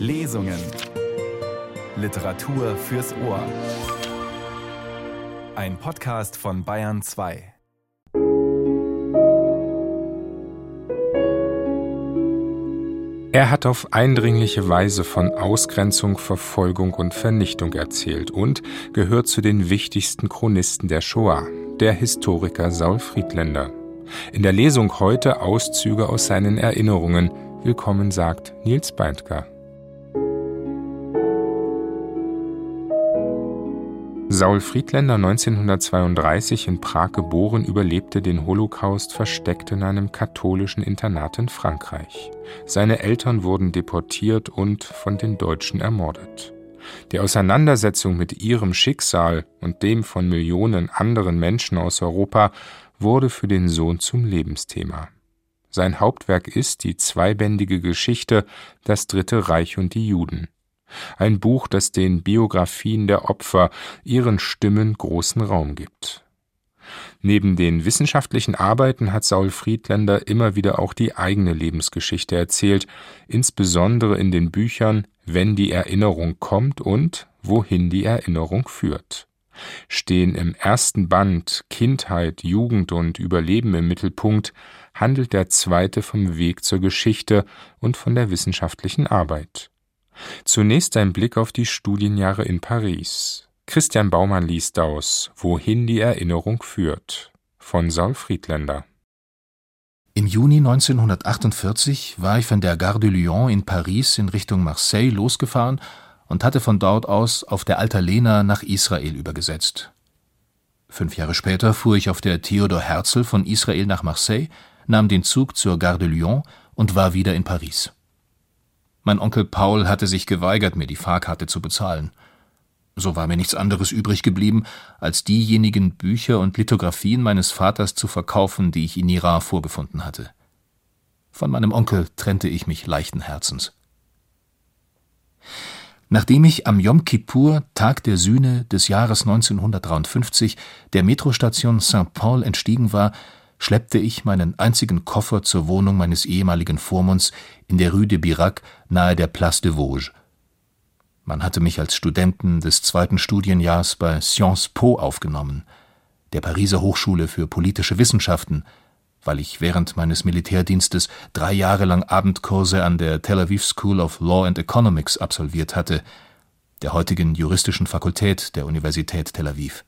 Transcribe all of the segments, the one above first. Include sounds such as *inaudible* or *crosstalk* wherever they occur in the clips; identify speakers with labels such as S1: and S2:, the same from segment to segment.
S1: Lesungen. Literatur fürs Ohr. Ein Podcast von Bayern 2.
S2: Er hat auf eindringliche Weise von Ausgrenzung, Verfolgung und Vernichtung erzählt und gehört zu den wichtigsten Chronisten der Shoah, der Historiker Saul Friedländer. In der Lesung heute Auszüge aus seinen Erinnerungen. Willkommen sagt Nils Beindker. Saul Friedländer, 1932 in Prag geboren, überlebte den Holocaust versteckt in einem katholischen Internat in Frankreich. Seine Eltern wurden deportiert und von den Deutschen ermordet. Die Auseinandersetzung mit ihrem Schicksal und dem von Millionen anderen Menschen aus Europa wurde für den Sohn zum Lebensthema. Sein Hauptwerk ist die zweibändige Geschichte Das Dritte Reich und die Juden. Ein Buch, das den Biografien der Opfer ihren Stimmen großen Raum gibt. Neben den wissenschaftlichen Arbeiten hat Saul Friedländer immer wieder auch die eigene Lebensgeschichte erzählt, insbesondere in den Büchern Wenn die Erinnerung kommt und Wohin die Erinnerung führt stehen im ersten Band Kindheit, Jugend und Überleben im Mittelpunkt, handelt der zweite vom Weg zur Geschichte und von der wissenschaftlichen Arbeit. Zunächst ein Blick auf die Studienjahre in Paris. Christian Baumann liest aus Wohin die Erinnerung führt von Saul Friedländer.
S3: Im Juni 1948 war ich von der Gare de Lyon in Paris in Richtung Marseille losgefahren und hatte von dort aus auf der Alta Lena nach Israel übergesetzt. Fünf Jahre später fuhr ich auf der Theodor Herzl von Israel nach Marseille, nahm den Zug zur Gare de Lyon und war wieder in Paris. Mein Onkel Paul hatte sich geweigert, mir die Fahrkarte zu bezahlen. So war mir nichts anderes übrig geblieben, als diejenigen Bücher und Lithografien meines Vaters zu verkaufen, die ich in Iran vorgefunden hatte. Von meinem Onkel trennte ich mich leichten Herzens. Nachdem ich am Yom Kippur, Tag der Sühne des Jahres 1953, der Metrostation St. Paul entstiegen war, schleppte ich meinen einzigen Koffer zur Wohnung meines ehemaligen Vormunds in der Rue de Birac nahe der Place de Vosges. Man hatte mich als Studenten des zweiten Studienjahrs bei Sciences Po aufgenommen, der Pariser Hochschule für politische Wissenschaften, weil ich während meines Militärdienstes drei Jahre lang Abendkurse an der Tel Aviv School of Law and Economics absolviert hatte, der heutigen juristischen Fakultät der Universität Tel Aviv.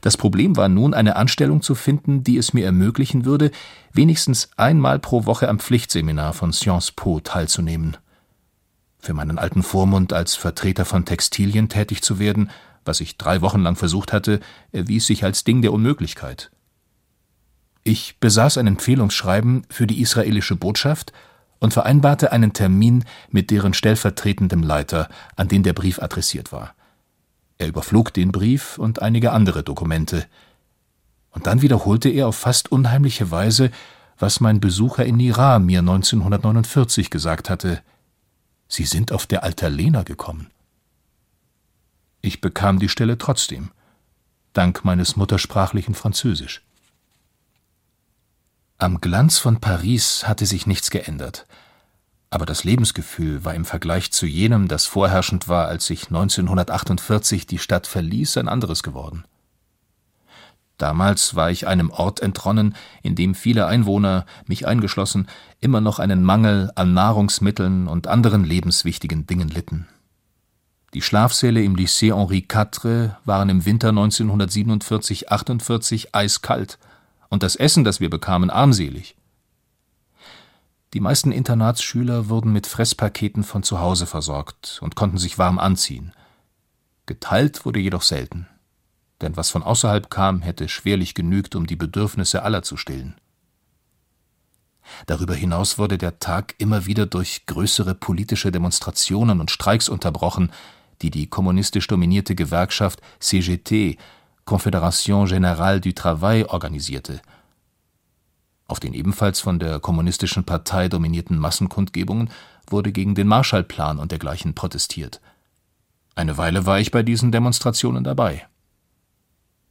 S3: Das Problem war nun, eine Anstellung zu finden, die es mir ermöglichen würde, wenigstens einmal pro Woche am Pflichtseminar von Sciences Po teilzunehmen. Für meinen alten Vormund als Vertreter von Textilien tätig zu werden, was ich drei Wochen lang versucht hatte, erwies sich als Ding der Unmöglichkeit. Ich besaß ein Empfehlungsschreiben für die israelische Botschaft und vereinbarte einen Termin mit deren stellvertretendem Leiter, an den der Brief adressiert war. Er überflog den Brief und einige andere Dokumente. Und dann wiederholte er auf fast unheimliche Weise, was mein Besucher in Iran mir 1949 gesagt hatte. Sie sind auf der Altalena gekommen. Ich bekam die Stelle trotzdem, dank meines muttersprachlichen Französisch. Am Glanz von Paris hatte sich nichts geändert, aber das Lebensgefühl war im Vergleich zu jenem, das vorherrschend war, als ich 1948 die Stadt verließ, ein anderes geworden. Damals war ich einem Ort entronnen, in dem viele Einwohner, mich eingeschlossen, immer noch einen Mangel an Nahrungsmitteln und anderen lebenswichtigen Dingen litten. Die Schlafsäle im Lycée Henri IV waren im Winter 1947-48 eiskalt – und das Essen, das wir bekamen, armselig. Die meisten Internatsschüler wurden mit Fresspaketen von zu Hause versorgt und konnten sich warm anziehen. Geteilt wurde jedoch selten, denn was von außerhalb kam, hätte schwerlich genügt, um die Bedürfnisse aller zu stillen. Darüber hinaus wurde der Tag immer wieder durch größere politische Demonstrationen und Streiks unterbrochen, die die kommunistisch dominierte Gewerkschaft CGT Confédération Générale du Travail organisierte. Auf den ebenfalls von der Kommunistischen Partei dominierten Massenkundgebungen wurde gegen den Marshallplan und dergleichen protestiert. Eine Weile war ich bei diesen Demonstrationen dabei.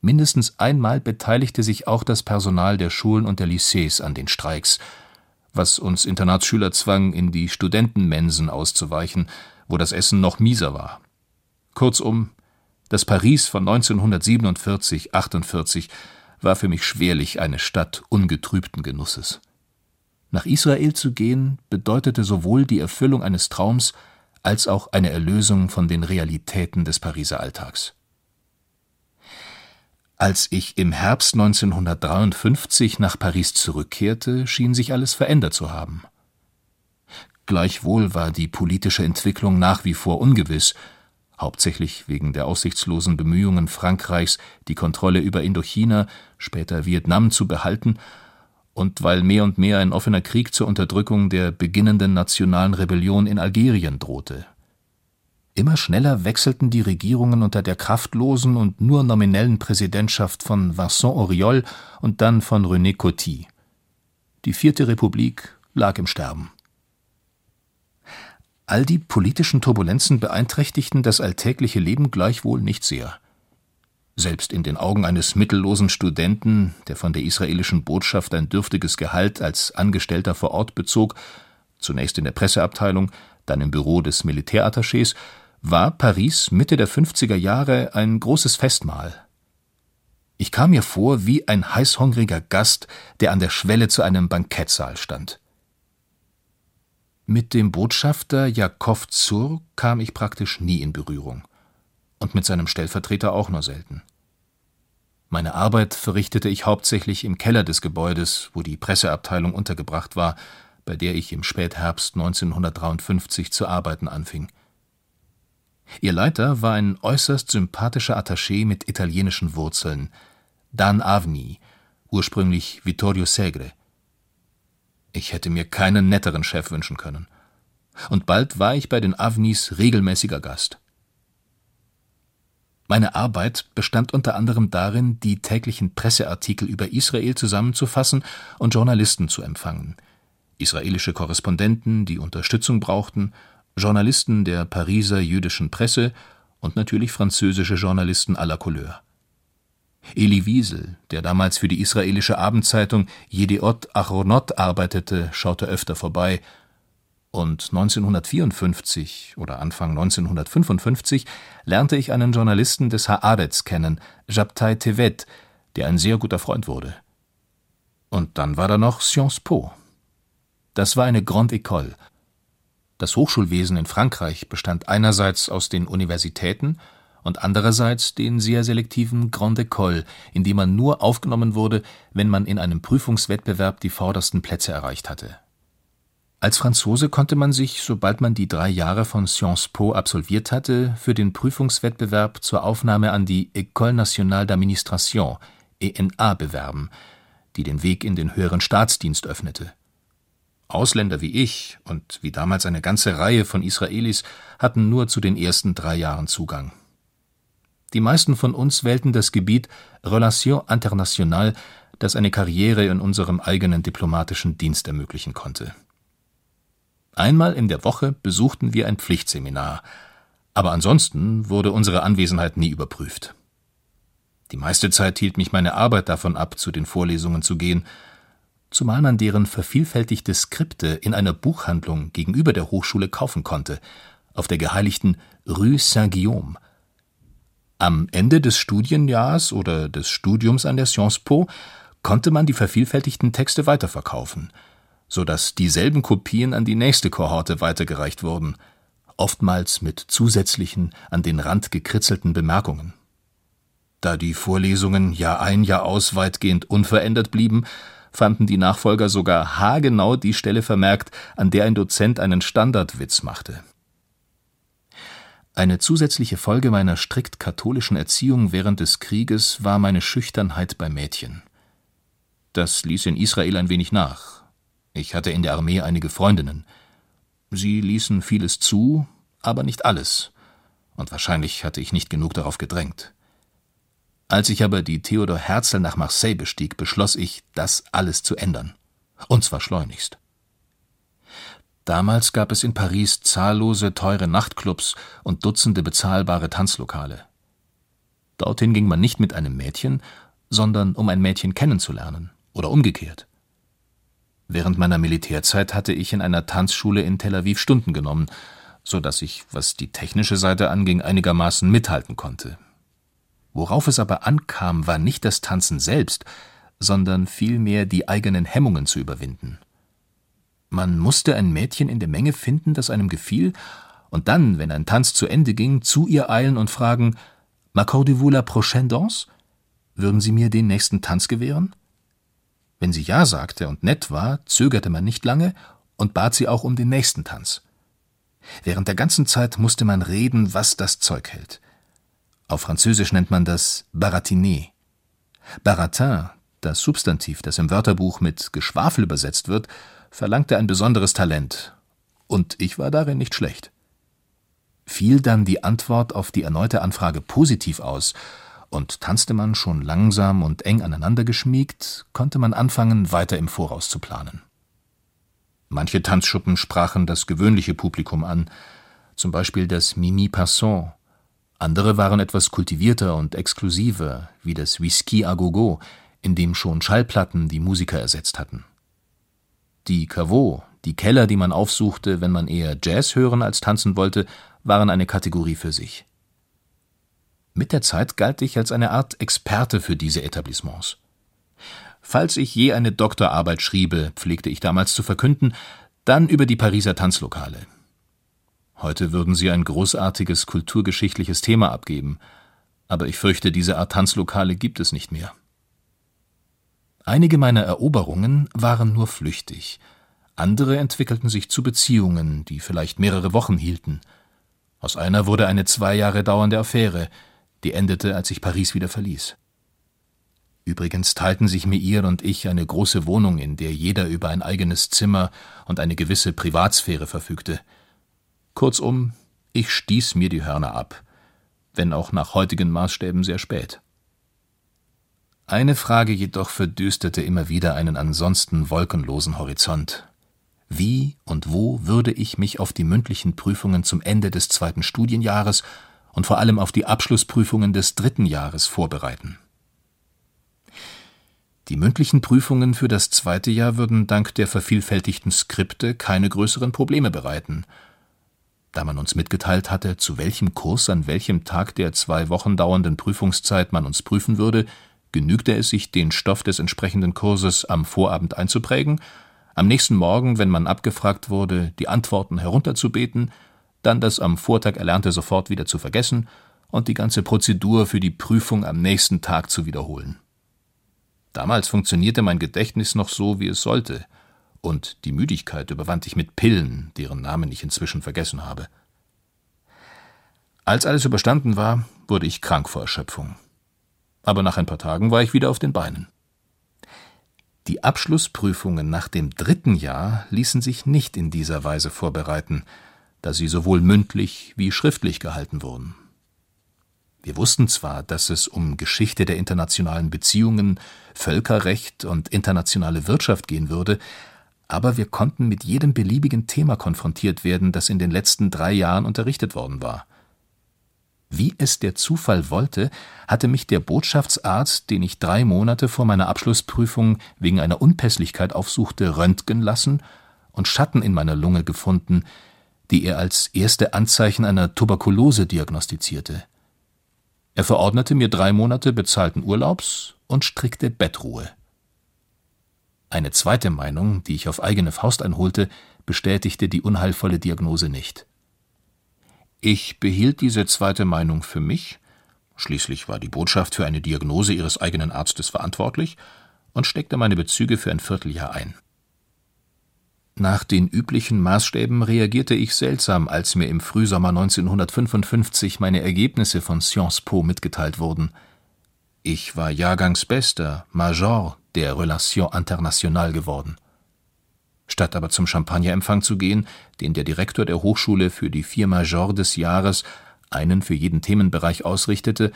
S3: Mindestens einmal beteiligte sich auch das Personal der Schulen und der Lycées an den Streiks, was uns Internatsschüler zwang, in die Studentenmensen auszuweichen, wo das Essen noch mieser war. Kurzum, das Paris von 1947, 48 war für mich schwerlich eine Stadt ungetrübten Genusses. Nach Israel zu gehen bedeutete sowohl die Erfüllung eines Traums als auch eine Erlösung von den Realitäten des Pariser Alltags. Als ich im Herbst 1953 nach Paris zurückkehrte, schien sich alles verändert zu haben. Gleichwohl war die politische Entwicklung nach wie vor ungewiss, hauptsächlich wegen der aussichtslosen Bemühungen Frankreichs, die Kontrolle über Indochina, später Vietnam zu behalten und weil mehr und mehr ein offener Krieg zur Unterdrückung der beginnenden nationalen Rebellion in Algerien drohte. Immer schneller wechselten die Regierungen unter der kraftlosen und nur nominellen Präsidentschaft von Vincent Auriol und dann von René Coty. Die Vierte Republik lag im Sterben. All die politischen Turbulenzen beeinträchtigten das alltägliche Leben gleichwohl nicht sehr. Selbst in den Augen eines mittellosen Studenten, der von der israelischen Botschaft ein dürftiges Gehalt als Angestellter vor Ort bezog, zunächst in der Presseabteilung, dann im Büro des Militärattachés, war Paris Mitte der 50er Jahre ein großes Festmahl. Ich kam mir vor wie ein heißhungriger Gast, der an der Schwelle zu einem Bankettsaal stand. Mit dem Botschafter Jakow Zur kam ich praktisch nie in Berührung und mit seinem Stellvertreter auch nur selten. Meine Arbeit verrichtete ich hauptsächlich im Keller des Gebäudes, wo die Presseabteilung untergebracht war, bei der ich im Spätherbst 1953 zu arbeiten anfing. Ihr Leiter war ein äußerst sympathischer Attaché mit italienischen Wurzeln, Dan Avni, ursprünglich Vittorio Segre. Ich hätte mir keinen netteren Chef wünschen können. Und bald war ich bei den Avnis regelmäßiger Gast. Meine Arbeit bestand unter anderem darin, die täglichen Presseartikel über Israel zusammenzufassen und Journalisten zu empfangen. Israelische Korrespondenten, die Unterstützung brauchten, Journalisten der Pariser jüdischen Presse und natürlich französische Journalisten aller Couleur. Eli Wiesel, der damals für die israelische Abendzeitung Yediot Achronot arbeitete, schaute öfter vorbei und 1954 oder Anfang 1955 lernte ich einen Journalisten des Haaretz kennen, Jabtai Tevet, der ein sehr guter Freund wurde. Und dann war da noch Sciences Po. Das war eine Grande École. Das Hochschulwesen in Frankreich bestand einerseits aus den Universitäten und andererseits den sehr selektiven Grande École, in die man nur aufgenommen wurde, wenn man in einem Prüfungswettbewerb die vordersten Plätze erreicht hatte als Franzose konnte man sich, sobald man die drei Jahre von Sciences Po absolviert hatte, für den Prüfungswettbewerb zur Aufnahme an die École nationale d'administration (ENA) bewerben, die den Weg in den höheren Staatsdienst öffnete. Ausländer wie ich und wie damals eine ganze Reihe von Israelis hatten nur zu den ersten drei Jahren Zugang. Die meisten von uns wählten das Gebiet Relations internationales, das eine Karriere in unserem eigenen diplomatischen Dienst ermöglichen konnte Einmal in der Woche besuchten wir ein Pflichtseminar, aber ansonsten wurde unsere Anwesenheit nie überprüft. Die meiste Zeit hielt mich meine Arbeit davon ab, zu den Vorlesungen zu gehen, zumal man deren vervielfältigte Skripte in einer Buchhandlung gegenüber der Hochschule kaufen konnte, auf der geheiligten Rue Saint-Guillaume. Am Ende des Studienjahrs oder des Studiums an der Sciences Po konnte man die vervielfältigten Texte weiterverkaufen – so dass dieselben Kopien an die nächste Kohorte weitergereicht wurden, oftmals mit zusätzlichen, an den Rand gekritzelten Bemerkungen. Da die Vorlesungen Jahr ein, Jahr aus weitgehend unverändert blieben, fanden die Nachfolger sogar haargenau die Stelle vermerkt, an der ein Dozent einen Standardwitz machte. Eine zusätzliche Folge meiner strikt katholischen Erziehung während des Krieges war meine Schüchternheit bei Mädchen. Das ließ in Israel ein wenig nach, ich hatte in der Armee einige Freundinnen. Sie ließen vieles zu, aber nicht alles, und wahrscheinlich hatte ich nicht genug darauf gedrängt. Als ich aber die Theodor Herzl nach Marseille bestieg, beschloss ich, das alles zu ändern. Und zwar schleunigst. Damals gab es in Paris zahllose teure Nachtclubs und Dutzende bezahlbare Tanzlokale. Dorthin ging man nicht mit einem Mädchen, sondern um ein Mädchen kennenzulernen oder umgekehrt. Während meiner Militärzeit hatte ich in einer Tanzschule in Tel Aviv Stunden genommen, so dass ich, was die technische Seite anging, einigermaßen mithalten konnte. Worauf es aber ankam, war nicht das Tanzen selbst, sondern vielmehr die eigenen Hemmungen zu überwinden. Man musste ein Mädchen in der Menge finden, das einem gefiel, und dann, wenn ein Tanz zu Ende ging, zu ihr eilen und fragen: M'accordez-vous la prochaine danse? Würden Sie mir den nächsten Tanz gewähren? Wenn sie ja sagte und nett war, zögerte man nicht lange und bat sie auch um den nächsten Tanz. Während der ganzen Zeit musste man reden, was das Zeug hält. Auf Französisch nennt man das Baratiner. Baratin, das Substantiv, das im Wörterbuch mit Geschwafel übersetzt wird, verlangte ein besonderes Talent, und ich war darin nicht schlecht. Fiel dann die Antwort auf die erneute Anfrage positiv aus, und tanzte man schon langsam und eng aneinander geschmiegt, konnte man anfangen, weiter im Voraus zu planen. Manche Tanzschuppen sprachen das gewöhnliche Publikum an, zum Beispiel das Mimi Passant. Andere waren etwas kultivierter und exklusiver, wie das Whisky à Gogo, in dem schon Schallplatten die Musiker ersetzt hatten. Die Caveau, die Keller, die man aufsuchte, wenn man eher Jazz hören als tanzen wollte, waren eine Kategorie für sich. Mit der Zeit galt ich als eine Art Experte für diese Etablissements. Falls ich je eine Doktorarbeit schriebe, pflegte ich damals zu verkünden, dann über die Pariser Tanzlokale. Heute würden sie ein großartiges kulturgeschichtliches Thema abgeben, aber ich fürchte, diese Art Tanzlokale gibt es nicht mehr. Einige meiner Eroberungen waren nur flüchtig, andere entwickelten sich zu Beziehungen, die vielleicht mehrere Wochen hielten. Aus einer wurde eine zwei Jahre dauernde Affäre, die endete, als ich Paris wieder verließ. Übrigens teilten sich Meir und ich eine große Wohnung, in der jeder über ein eigenes Zimmer und eine gewisse Privatsphäre verfügte. Kurzum, ich stieß mir die Hörner ab, wenn auch nach heutigen Maßstäben sehr spät. Eine Frage jedoch verdüsterte immer wieder einen ansonsten wolkenlosen Horizont. Wie und wo würde ich mich auf die mündlichen Prüfungen zum Ende des zweiten Studienjahres und vor allem auf die Abschlussprüfungen des dritten Jahres vorbereiten? Die mündlichen Prüfungen für das zweite Jahr würden dank der vervielfältigten Skripte keine größeren Probleme bereiten. Da man uns mitgeteilt hatte, zu welchem Kurs an welchem Tag der zwei Wochen dauernden Prüfungszeit man uns prüfen würde, genügte es sich, den Stoff des entsprechenden Kurses am Vorabend einzuprägen, am nächsten Morgen, wenn man abgefragt wurde, die Antworten herunterzubeten, dann das am Vortag Erlernte sofort wieder zu vergessen und die ganze Prozedur für die Prüfung am nächsten Tag zu wiederholen. Damals funktionierte mein Gedächtnis noch so, wie es sollte, und die Müdigkeit überwand ich mit Pillen, deren Namen ich inzwischen vergessen habe. Als alles überstanden war, wurde ich krank vor Erschöpfung aber nach ein paar Tagen war ich wieder auf den Beinen. Die Abschlussprüfungen nach dem dritten Jahr ließen sich nicht in dieser Weise vorbereiten, da sie sowohl mündlich wie schriftlich gehalten wurden. Wir wussten zwar, dass es um Geschichte der internationalen Beziehungen, Völkerrecht und internationale Wirtschaft gehen würde, aber wir konnten mit jedem beliebigen Thema konfrontiert werden, das in den letzten drei Jahren unterrichtet worden war. Wie es der Zufall wollte, hatte mich der Botschaftsarzt, den ich drei Monate vor meiner Abschlussprüfung wegen einer Unpässlichkeit aufsuchte, röntgen lassen und Schatten in meiner Lunge gefunden, die er als erste Anzeichen einer Tuberkulose diagnostizierte. Er verordnete mir drei Monate bezahlten Urlaubs und strikte Bettruhe. Eine zweite Meinung, die ich auf eigene Faust einholte, bestätigte die unheilvolle Diagnose nicht. Ich behielt diese zweite Meinung für mich, schließlich war die Botschaft für eine Diagnose ihres eigenen Arztes verantwortlich, und steckte meine Bezüge für ein Vierteljahr ein. Nach den üblichen Maßstäben reagierte ich seltsam, als mir im Frühsommer 1955 meine Ergebnisse von Sciences Po mitgeteilt wurden. Ich war Jahrgangsbester, Major der Relation Internationale geworden. Statt aber zum Champagnerempfang zu gehen, den der Direktor der Hochschule für die vier Majors des Jahres, einen für jeden Themenbereich ausrichtete,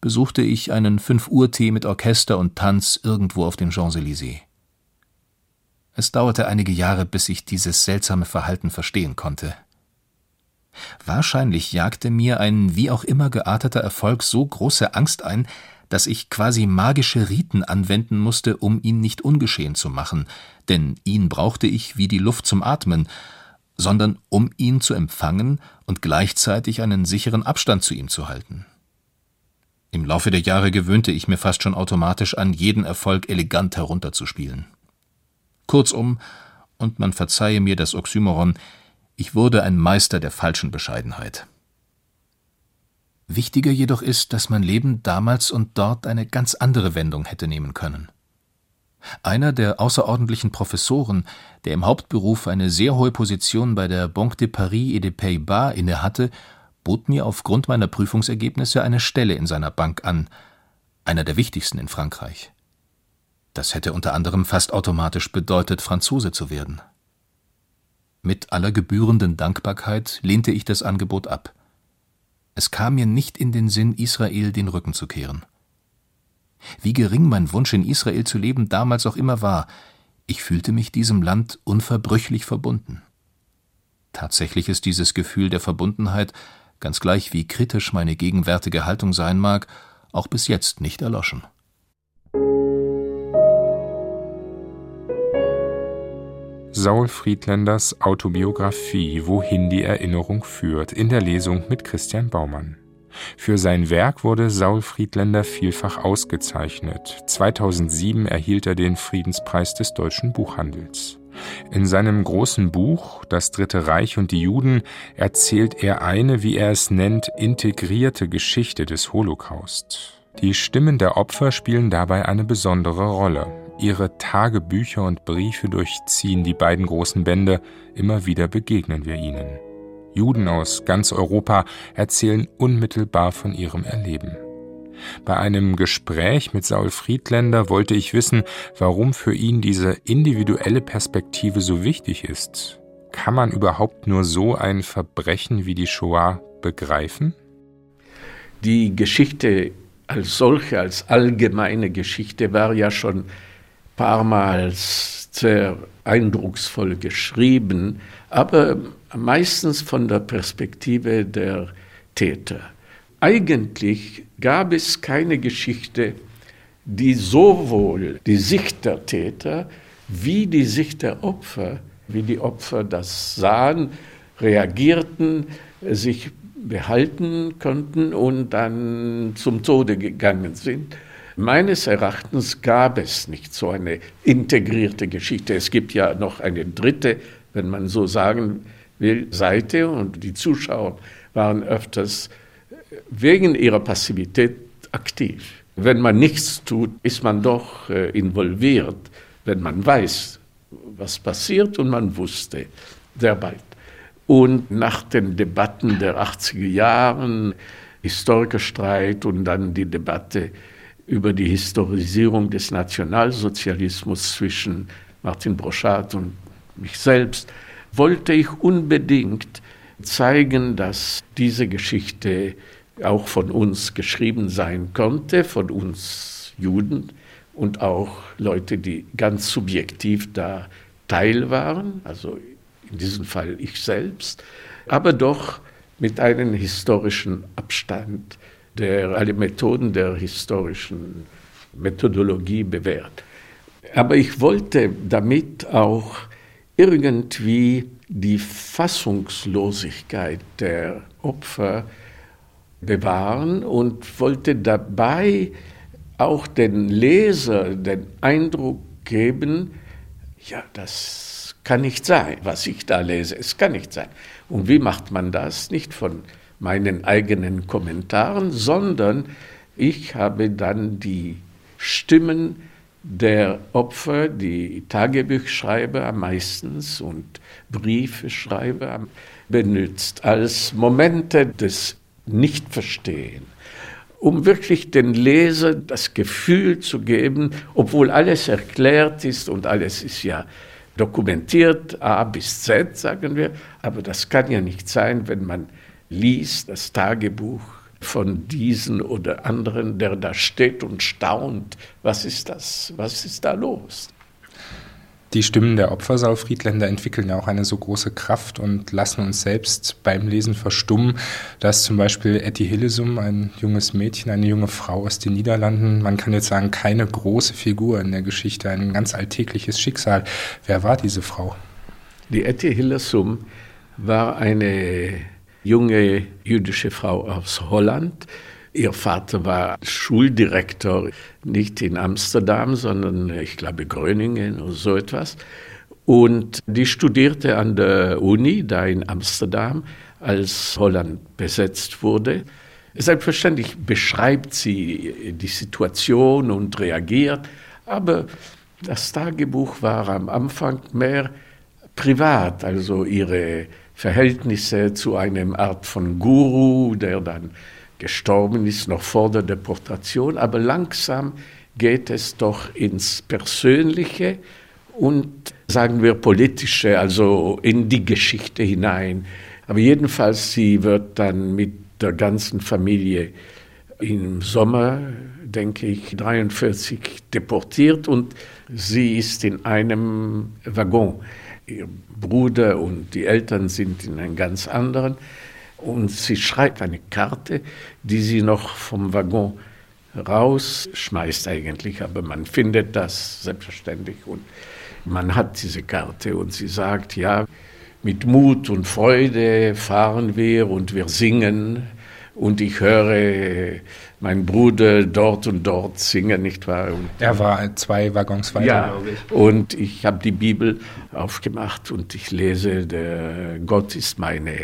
S3: besuchte ich einen Fünf-Uhr-Tee mit Orchester und Tanz irgendwo auf den Champs-Élysées. Es dauerte einige Jahre, bis ich dieses seltsame Verhalten verstehen konnte. Wahrscheinlich jagte mir ein wie auch immer gearteter Erfolg so große Angst ein, dass ich quasi magische Riten anwenden musste, um ihn nicht ungeschehen zu machen, denn ihn brauchte ich wie die Luft zum Atmen, sondern um ihn zu empfangen und gleichzeitig einen sicheren Abstand zu ihm zu halten. Im Laufe der Jahre gewöhnte ich mir fast schon automatisch an, jeden Erfolg elegant herunterzuspielen. Kurzum, und man verzeihe mir das Oxymoron, ich wurde ein Meister der falschen Bescheidenheit. Wichtiger jedoch ist, dass mein Leben damals und dort eine ganz andere Wendung hätte nehmen können. Einer der außerordentlichen Professoren, der im Hauptberuf eine sehr hohe Position bei der Banque de Paris et de Pays-Bas innehatte, bot mir aufgrund meiner Prüfungsergebnisse eine Stelle in seiner Bank an, einer der wichtigsten in Frankreich. Das hätte unter anderem fast automatisch bedeutet, Franzose zu werden. Mit aller gebührenden Dankbarkeit lehnte ich das Angebot ab. Es kam mir nicht in den Sinn, Israel den Rücken zu kehren. Wie gering mein Wunsch in Israel zu leben damals auch immer war, ich fühlte mich diesem Land unverbrüchlich verbunden. Tatsächlich ist dieses Gefühl der Verbundenheit, ganz gleich wie kritisch meine gegenwärtige Haltung sein mag, auch bis jetzt nicht erloschen.
S2: Saul Friedländers Autobiografie Wohin die Erinnerung führt in der Lesung mit Christian Baumann. Für sein Werk wurde Saul Friedländer vielfach ausgezeichnet. 2007 erhielt er den Friedenspreis des deutschen Buchhandels. In seinem großen Buch Das Dritte Reich und die Juden erzählt er eine, wie er es nennt, integrierte Geschichte des Holocaust. Die Stimmen der Opfer spielen dabei eine besondere Rolle. Ihre Tagebücher und Briefe durchziehen die beiden großen Bände, immer wieder begegnen wir ihnen. Juden aus ganz Europa erzählen unmittelbar von ihrem Erleben. Bei einem Gespräch mit Saul Friedländer wollte ich wissen, warum für ihn diese individuelle Perspektive so wichtig ist. Kann man überhaupt nur so ein Verbrechen wie die Shoah begreifen?
S4: Die Geschichte als solche, als allgemeine Geschichte war ja schon paarmals sehr eindrucksvoll geschrieben, aber meistens von der Perspektive der Täter. Eigentlich gab es keine Geschichte, die sowohl die Sicht der Täter wie die Sicht der Opfer, wie die Opfer das sahen, reagierten, sich behalten konnten und dann zum Tode gegangen sind. Meines Erachtens gab es nicht so eine integrierte Geschichte. Es gibt ja noch eine dritte, wenn man so sagen will, Seite und die Zuschauer waren öfters wegen ihrer Passivität aktiv. Wenn man nichts tut, ist man doch äh, involviert, wenn man weiß, was passiert und man wusste sehr bald. Und nach den Debatten der 80er Jahren, Historikerstreit und dann die Debatte über die Historisierung des Nationalsozialismus zwischen Martin Broschat und mich selbst, wollte ich unbedingt zeigen, dass diese Geschichte auch von uns geschrieben sein konnte, von uns Juden und auch Leute, die ganz subjektiv da Teil waren, also in diesem Fall ich selbst, aber doch mit einem historischen Abstand der alle Methoden der historischen Methodologie bewährt. Aber ich wollte damit auch irgendwie die Fassungslosigkeit der Opfer bewahren und wollte dabei auch den Leser den Eindruck geben, ja, das kann nicht sein, was ich da lese, es kann nicht sein. Und wie macht man das? Nicht von meinen eigenen Kommentaren, sondern ich habe dann die Stimmen der Opfer, die Tagebuchschreiber meistens und Briefeschreiber benutzt als Momente des Nichtverstehen, um wirklich den Leser das Gefühl zu geben, obwohl alles erklärt ist und alles ist ja dokumentiert, A bis Z, sagen wir, aber das kann ja nicht sein, wenn man liest das Tagebuch von diesen oder anderen, der da steht und staunt, was ist das, was ist da los?
S5: Die Stimmen der Opfer Saul-Friedländer entwickeln ja auch eine so große Kraft und lassen uns selbst beim Lesen verstummen, dass zum Beispiel Etty Hillesum, ein junges Mädchen, eine junge Frau aus den Niederlanden, man kann jetzt sagen, keine große Figur in der Geschichte, ein ganz alltägliches Schicksal. Wer war diese Frau?
S4: Die Etty Hillesum war eine junge jüdische Frau aus Holland, Ihr Vater war Schuldirektor, nicht in Amsterdam, sondern ich glaube Gröningen oder so etwas. Und die studierte an der Uni, da in Amsterdam, als Holland besetzt wurde. Selbstverständlich beschreibt sie die Situation und reagiert, aber das Tagebuch war am Anfang mehr privat, also ihre Verhältnisse zu einem Art von Guru, der dann gestorben ist, noch vor der Deportation, aber langsam geht es doch ins Persönliche und sagen wir politische, also in die Geschichte hinein. Aber jedenfalls, sie wird dann mit der ganzen Familie im Sommer, denke ich, 43 deportiert und sie ist in einem Waggon. Ihr Bruder und die Eltern sind in einem ganz anderen. Und sie schreibt eine Karte, die sie noch vom Waggon rausschmeißt eigentlich, aber man findet das selbstverständlich. Und man hat diese Karte und sie sagt, ja, mit Mut und Freude fahren wir und wir singen. Und ich höre meinen Bruder dort und dort singen, nicht wahr? Und,
S5: er war zwei Waggons weiter,
S4: ja, glaube ich. Und ich habe die Bibel aufgemacht und ich lese, der Gott ist meine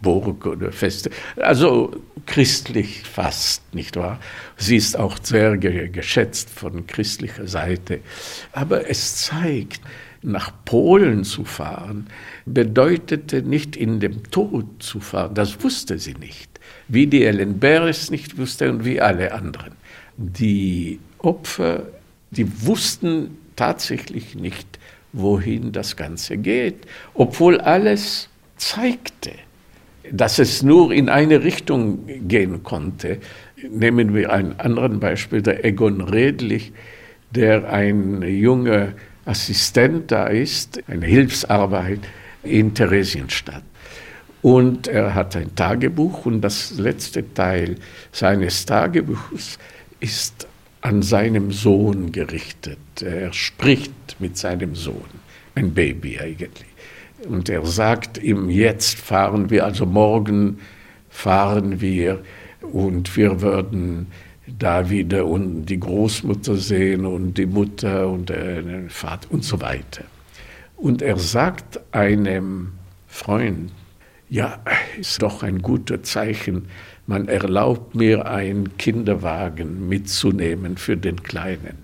S4: Burg oder Feste. Also christlich fast, nicht wahr? Sie ist auch sehr geschätzt von christlicher Seite. Aber es zeigt, nach Polen zu fahren, bedeutete nicht in dem Tod zu fahren. Das wusste sie nicht wie die Ellen Beres nicht wusste und wie alle anderen. Die Opfer, die wussten tatsächlich nicht, wohin das Ganze geht, obwohl alles zeigte, dass es nur in eine Richtung gehen konnte. Nehmen wir ein anderes Beispiel, der Egon Redlich, der ein junger Assistent da ist, eine Hilfsarbeit in Theresienstadt. Und er hat ein Tagebuch und das letzte Teil seines Tagebuchs ist an seinem Sohn gerichtet. Er spricht mit seinem Sohn, ein Baby eigentlich. Und er sagt ihm, jetzt fahren wir, also morgen fahren wir und wir würden da wieder und die Großmutter sehen und die Mutter und den Vater und so weiter. Und er sagt einem Freund, ja, ist doch ein gutes Zeichen. Man erlaubt mir, einen Kinderwagen mitzunehmen für den Kleinen.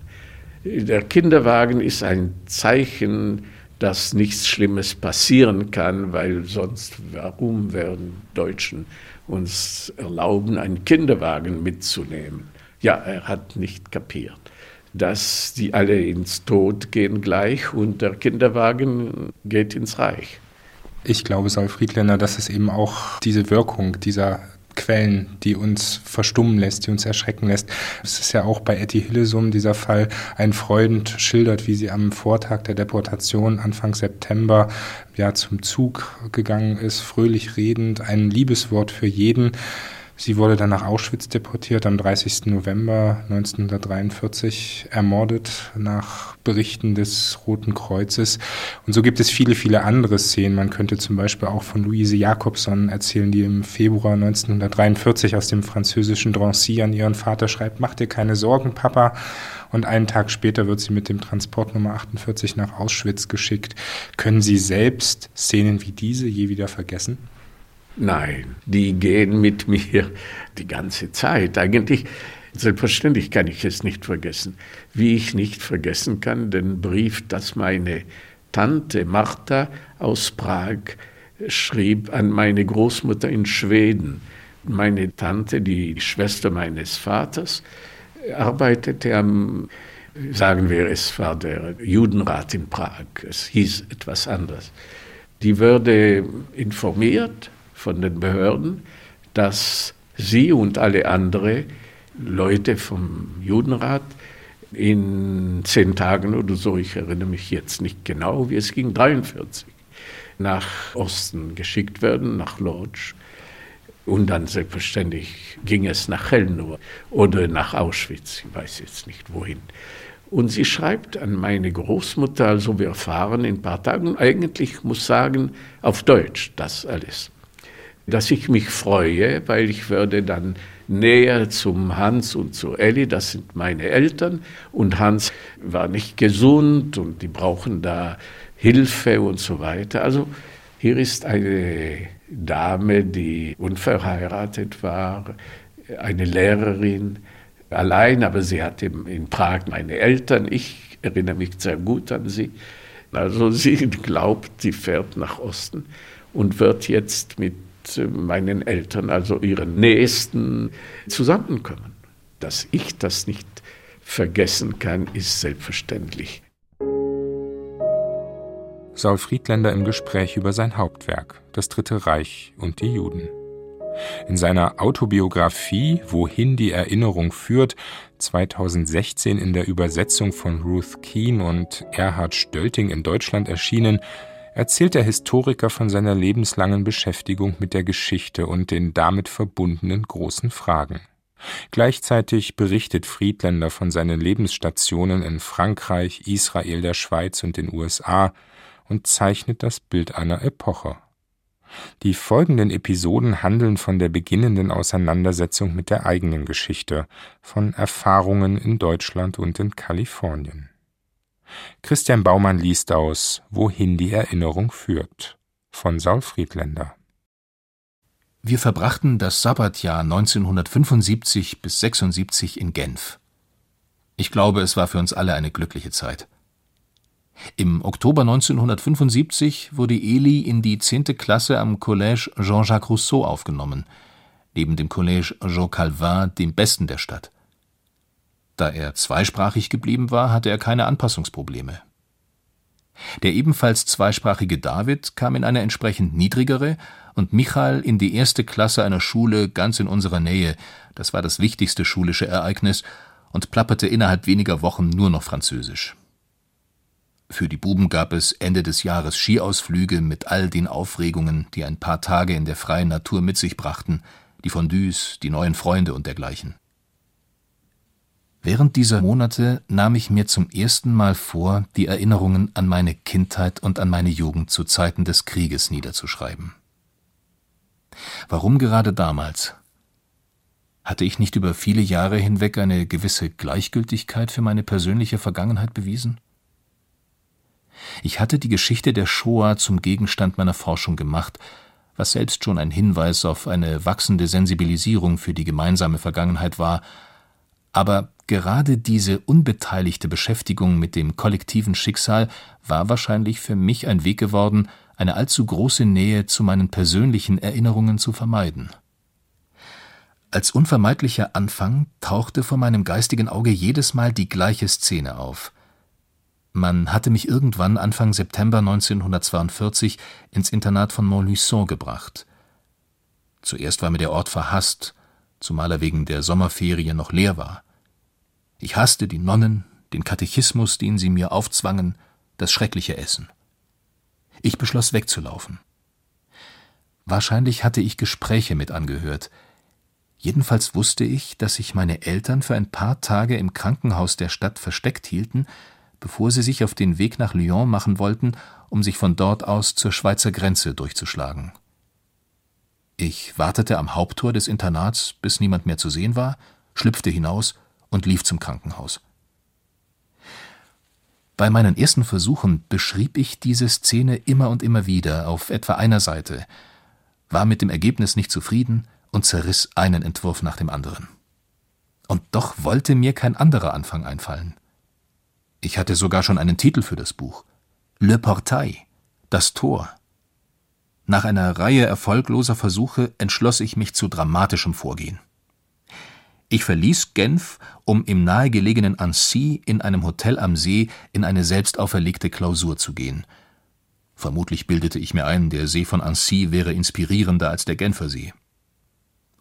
S4: Der Kinderwagen ist ein Zeichen, dass nichts Schlimmes passieren kann, weil sonst, warum werden Deutschen uns erlauben, einen Kinderwagen mitzunehmen? Ja, er hat nicht kapiert, dass die alle ins Tod gehen gleich und der Kinderwagen geht ins Reich
S5: ich glaube, Saul Friedländer, dass es eben auch diese Wirkung dieser Quellen, die uns verstummen lässt, die uns erschrecken lässt. Es ist ja auch bei Etty Hillesum dieser Fall. Ein Freund schildert, wie sie am Vortag der Deportation Anfang September ja zum Zug gegangen ist, fröhlich redend, ein Liebeswort für jeden. Sie wurde dann nach Auschwitz deportiert am 30. November 1943, ermordet nach Berichten des Roten Kreuzes. Und so gibt es viele, viele andere Szenen. Man könnte zum Beispiel auch von Louise Jacobson erzählen, die im Februar 1943 aus dem französischen Drancy an ihren Vater schreibt, mach dir keine Sorgen, Papa. Und einen Tag später wird sie mit dem Transport Nummer 48 nach Auschwitz geschickt. Können Sie selbst Szenen wie diese je wieder vergessen?
S4: Nein, die gehen mit mir die ganze Zeit. Eigentlich, selbstverständlich kann ich es nicht vergessen. Wie ich nicht vergessen kann, den Brief, dass meine Tante Martha aus Prag schrieb an meine Großmutter in Schweden. Meine Tante, die Schwester meines Vaters, arbeitete am, sagen wir, es war der Judenrat in Prag. Es hieß etwas anderes. Die wurde informiert von den Behörden, dass sie und alle anderen Leute vom Judenrat in zehn Tagen oder so, ich erinnere mich jetzt nicht genau, wie es ging, 43, nach Osten geschickt werden, nach Lodz. Und dann selbstverständlich ging es nach Hellnow oder nach Auschwitz, ich weiß jetzt nicht wohin. Und sie schreibt an meine Großmutter, also wir erfahren in ein paar Tagen, eigentlich muss sagen, auf Deutsch das alles. Dass ich mich freue, weil ich werde dann näher zum Hans und zu Elli, das sind meine Eltern. Und Hans war nicht gesund und die brauchen da Hilfe und so weiter. Also hier ist eine Dame, die unverheiratet war, eine Lehrerin, allein, aber sie hat in Prag meine Eltern. Ich erinnere mich sehr gut an sie. Also sie *laughs* glaubt, sie fährt nach Osten und wird jetzt mit meinen Eltern, also ihren Nächsten, zusammenkommen. Dass ich das nicht vergessen kann, ist selbstverständlich.
S2: Saul Friedländer im Gespräch über sein Hauptwerk, Das Dritte Reich und die Juden. In seiner Autobiografie Wohin die Erinnerung führt, 2016 in der Übersetzung von Ruth Keen und Erhard Stölting in Deutschland erschienen, erzählt der Historiker von seiner lebenslangen Beschäftigung mit der Geschichte und den damit verbundenen großen Fragen. Gleichzeitig berichtet Friedländer von seinen Lebensstationen in Frankreich, Israel, der Schweiz und den USA und zeichnet das Bild einer Epoche. Die folgenden Episoden handeln von der beginnenden Auseinandersetzung mit der eigenen Geschichte, von Erfahrungen in Deutschland und in Kalifornien. Christian Baumann liest aus Wohin die Erinnerung führt von Saul Friedländer.
S3: Wir verbrachten das Sabbatjahr 1975 bis 76 in Genf. Ich glaube, es war für uns alle eine glückliche Zeit. Im Oktober 1975 wurde Eli in die zehnte Klasse am Collège Jean-Jacques Rousseau aufgenommen, neben dem Collège Jean Calvin, dem besten der Stadt. Da er zweisprachig geblieben war, hatte er keine Anpassungsprobleme. Der ebenfalls zweisprachige David kam in eine entsprechend niedrigere und Michael in die erste Klasse einer Schule ganz in unserer Nähe, das war das wichtigste schulische Ereignis, und plapperte innerhalb weniger Wochen nur noch Französisch. Für die Buben gab es Ende des Jahres Skiausflüge mit all den Aufregungen, die ein paar Tage in der freien Natur mit sich brachten, die Fondues, die neuen Freunde und dergleichen. Während dieser Monate nahm ich mir zum ersten Mal vor, die Erinnerungen an meine Kindheit und an meine Jugend zu Zeiten des Krieges niederzuschreiben. Warum gerade damals? Hatte ich nicht über viele Jahre hinweg eine gewisse Gleichgültigkeit für meine persönliche Vergangenheit bewiesen? Ich hatte die Geschichte der Shoah zum Gegenstand meiner Forschung gemacht, was selbst schon ein Hinweis auf eine wachsende Sensibilisierung für die gemeinsame Vergangenheit war, aber gerade diese unbeteiligte Beschäftigung mit dem kollektiven Schicksal war wahrscheinlich für mich ein Weg geworden, eine allzu große Nähe zu meinen persönlichen Erinnerungen zu vermeiden. Als unvermeidlicher Anfang tauchte vor meinem geistigen Auge jedes Mal die gleiche Szene auf. Man hatte mich irgendwann Anfang September 1942 ins Internat von Montluçon gebracht. Zuerst war mir der Ort verhasst, zumal er wegen der Sommerferien noch leer war. Ich hasste die Nonnen, den Katechismus, den sie mir aufzwangen, das schreckliche Essen. Ich beschloss wegzulaufen. Wahrscheinlich hatte ich Gespräche mit angehört. Jedenfalls wusste ich, dass sich meine Eltern für ein paar Tage im Krankenhaus der Stadt versteckt hielten bevor sie sich auf den Weg nach Lyon machen wollten, um sich von dort aus zur Schweizer Grenze durchzuschlagen. Ich wartete am Haupttor des Internats, bis niemand mehr zu sehen war, schlüpfte hinaus und lief zum Krankenhaus. Bei meinen ersten Versuchen beschrieb ich diese Szene immer und immer wieder auf etwa einer Seite, war mit dem Ergebnis nicht zufrieden und zerriss einen Entwurf nach dem anderen. Und doch wollte mir kein anderer Anfang einfallen. Ich hatte sogar schon einen Titel für das Buch. Le Portail, das Tor. Nach einer Reihe erfolgloser Versuche entschloss ich mich zu dramatischem Vorgehen. Ich verließ Genf, um im nahegelegenen Annecy in einem Hotel am See in eine selbst auferlegte Klausur zu gehen. Vermutlich bildete ich mir ein, der See von Annecy wäre inspirierender als der Genfer See.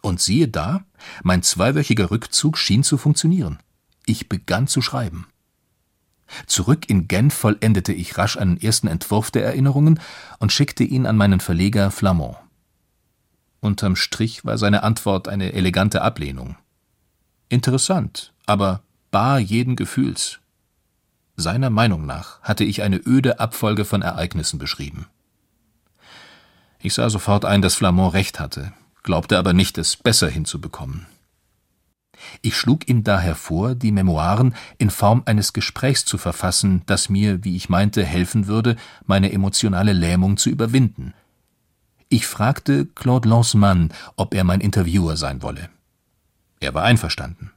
S3: Und siehe da, mein zweiwöchiger Rückzug schien zu funktionieren. Ich begann zu schreiben. Zurück in Genf vollendete ich rasch einen ersten Entwurf der Erinnerungen und schickte ihn an meinen Verleger Flamand. Unterm Strich war seine Antwort eine elegante Ablehnung. Interessant, aber bar jeden Gefühls. Seiner Meinung nach hatte ich eine öde Abfolge von Ereignissen beschrieben. Ich sah sofort ein, dass Flamand recht hatte, glaubte aber nicht, es besser hinzubekommen. Ich schlug ihm daher vor, die Memoiren in Form eines Gesprächs zu verfassen, das mir, wie ich meinte, helfen würde, meine emotionale Lähmung zu überwinden. Ich fragte Claude Lancemann, ob er mein Interviewer sein wolle. Er war einverstanden.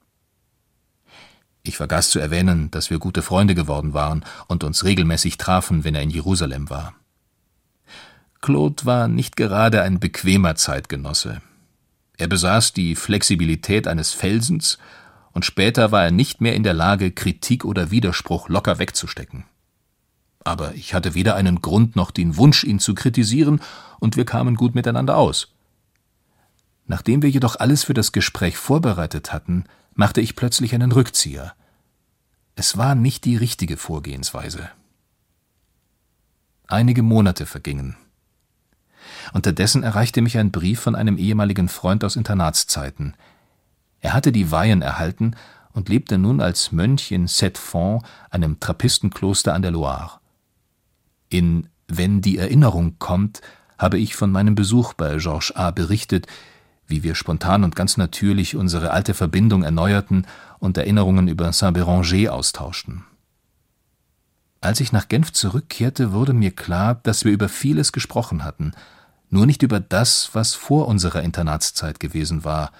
S3: Ich vergaß zu erwähnen, dass wir gute Freunde geworden waren und uns regelmäßig trafen, wenn er in Jerusalem war. Claude war nicht gerade ein bequemer Zeitgenosse. Er besaß die Flexibilität eines Felsens, und später war er nicht mehr in der Lage, Kritik oder Widerspruch locker wegzustecken. Aber ich hatte weder einen Grund noch den Wunsch, ihn zu kritisieren, und wir kamen gut miteinander aus. Nachdem wir jedoch alles für das Gespräch vorbereitet hatten, machte ich plötzlich einen Rückzieher. Es war nicht die richtige Vorgehensweise. Einige Monate vergingen. Unterdessen erreichte mich ein Brief von einem ehemaligen Freund aus Internatszeiten. Er hatte die Weihen erhalten und lebte nun als Mönch in Sept-Fonds, einem Trappistenkloster an der Loire. In Wenn die Erinnerung kommt, habe ich von meinem Besuch bei Georges A. berichtet, wie wir spontan und ganz natürlich unsere alte Verbindung erneuerten und Erinnerungen über Saint-Béranger austauschten. Als ich nach Genf zurückkehrte, wurde mir klar, dass wir über vieles gesprochen hatten, nur nicht über das, was vor unserer Internatszeit gewesen war,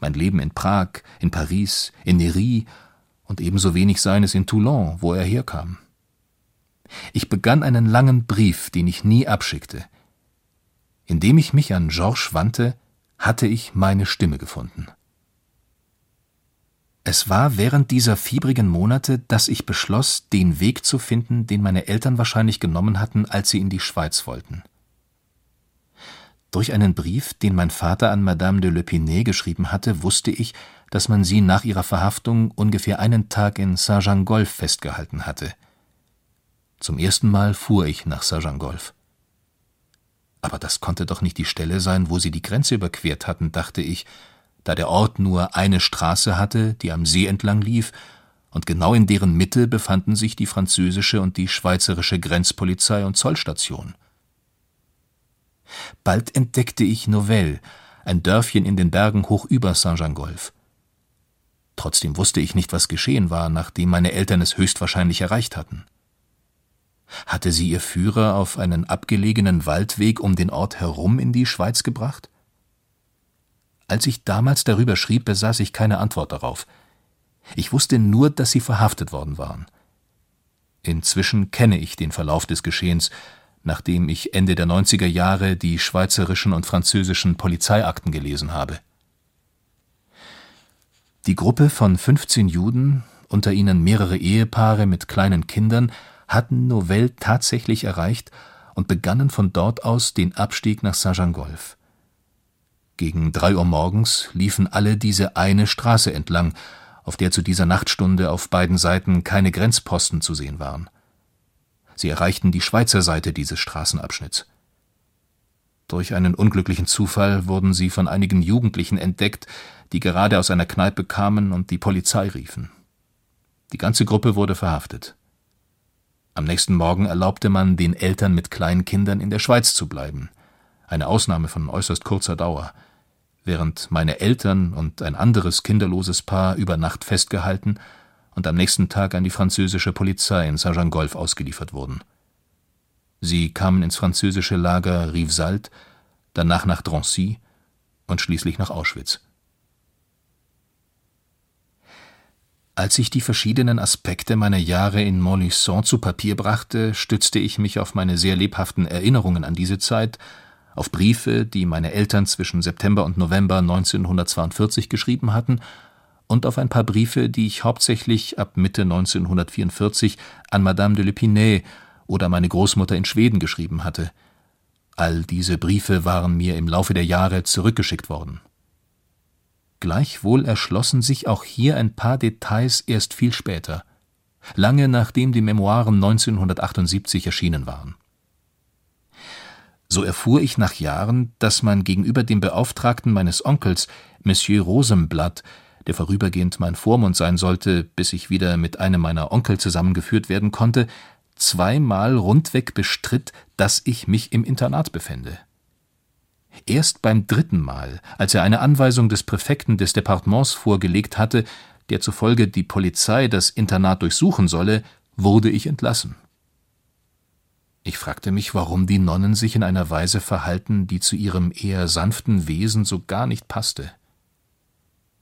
S3: mein Leben in Prag, in Paris, in Nery und ebenso wenig seines in Toulon, wo er herkam. Ich begann einen langen Brief, den ich nie abschickte. Indem ich mich an Georges wandte, hatte ich meine Stimme gefunden. Es war während dieser fiebrigen Monate, dass ich beschloss, den Weg zu finden, den meine Eltern wahrscheinlich genommen hatten, als sie in die Schweiz wollten. Durch einen Brief, den mein Vater an Madame de Lepinay geschrieben hatte, wusste ich, dass man sie nach ihrer Verhaftung ungefähr einen Tag in Saint-Jean-Golf festgehalten hatte. Zum ersten Mal fuhr ich nach Saint-Jean-Golf. Aber das konnte doch nicht die Stelle sein, wo sie die Grenze überquert hatten, dachte ich, da der Ort nur eine Straße hatte, die am See entlang lief, und genau in deren Mitte befanden sich die französische und die schweizerische Grenzpolizei und Zollstation. Bald entdeckte ich Novelle, ein Dörfchen in den Bergen hoch über Saint-Jean-Golf. Trotzdem wusste ich nicht, was geschehen war, nachdem meine Eltern es höchstwahrscheinlich erreicht hatten. Hatte sie ihr Führer auf einen abgelegenen Waldweg um den Ort herum in die Schweiz gebracht? Als ich damals darüber schrieb, besaß ich keine Antwort darauf. Ich wusste nur, dass sie verhaftet worden waren. Inzwischen kenne ich den Verlauf des Geschehens nachdem ich Ende der 90er Jahre die schweizerischen und französischen Polizeiakten gelesen habe. Die Gruppe von 15 Juden, unter ihnen mehrere Ehepaare mit kleinen Kindern, hatten Novelle tatsächlich erreicht und begannen von dort aus den Abstieg nach Saint-Jean-Golf. Gegen drei Uhr morgens liefen alle diese eine Straße entlang, auf der zu dieser Nachtstunde auf beiden Seiten keine Grenzposten zu sehen waren. Sie erreichten die Schweizer Seite dieses Straßenabschnitts. Durch einen unglücklichen Zufall wurden sie von einigen Jugendlichen entdeckt, die gerade aus einer Kneipe kamen und die Polizei riefen. Die ganze Gruppe wurde verhaftet. Am nächsten Morgen erlaubte man den Eltern mit kleinen Kindern in der Schweiz zu bleiben, eine Ausnahme von äußerst kurzer Dauer, während meine Eltern und ein anderes kinderloses Paar über Nacht festgehalten und am nächsten Tag an die französische Polizei in Saint-Jean-Golf ausgeliefert wurden. Sie kamen ins französische Lager Rivesaltes, danach nach Drancy und schließlich nach Auschwitz. Als ich die verschiedenen Aspekte meiner Jahre in Montluçon zu Papier brachte, stützte ich mich auf meine sehr lebhaften Erinnerungen an diese Zeit, auf Briefe, die meine Eltern zwischen September und November 1942 geschrieben hatten und auf ein paar Briefe, die ich hauptsächlich ab Mitte 1944 an Madame de Lepinay oder meine Großmutter in Schweden geschrieben hatte. All diese Briefe waren mir im Laufe der Jahre zurückgeschickt worden. Gleichwohl erschlossen sich auch hier ein paar Details erst viel später, lange nachdem die Memoiren 1978 erschienen waren. So erfuhr ich nach Jahren, dass man gegenüber dem Beauftragten meines Onkels, Monsieur Rosenblatt, der vorübergehend mein Vormund sein sollte, bis ich wieder mit einem meiner Onkel zusammengeführt werden konnte, zweimal rundweg bestritt, dass ich mich im Internat befände. Erst beim dritten Mal, als er eine Anweisung des Präfekten des Departements vorgelegt hatte, der zufolge die Polizei das Internat durchsuchen solle, wurde ich entlassen. Ich fragte mich, warum die Nonnen sich in einer Weise verhalten, die zu ihrem eher sanften Wesen so gar nicht passte.